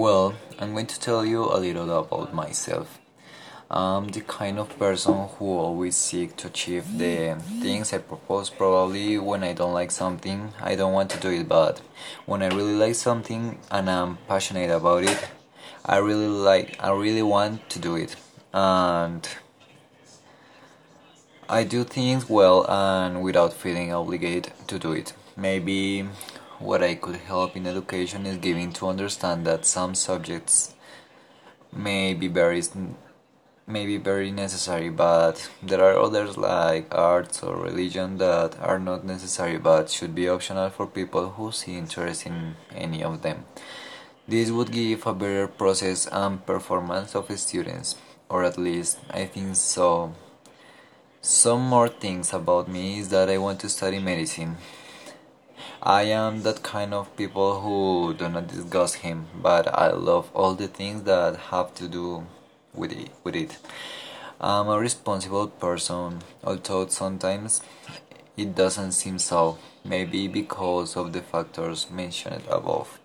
Well, I'm going to tell you a little about myself. I'm the kind of person who always seek to achieve the things I propose. Probably when I don't like something, I don't want to do it, but when I really like something and I'm passionate about it, I really like I really want to do it. And I do things well and without feeling obligated to do it. Maybe what I could help in education is giving to understand that some subjects may be very may be very necessary, but there are others like arts or religion that are not necessary but should be optional for people who see interest in any of them. This would give a better process and performance of students, or at least I think so. Some more things about me is that I want to study medicine. I am that kind of people who do not disgust him, but I love all the things that have to do with it. With it. I'm a responsible person, although sometimes it doesn't seem so, maybe because of the factors mentioned above.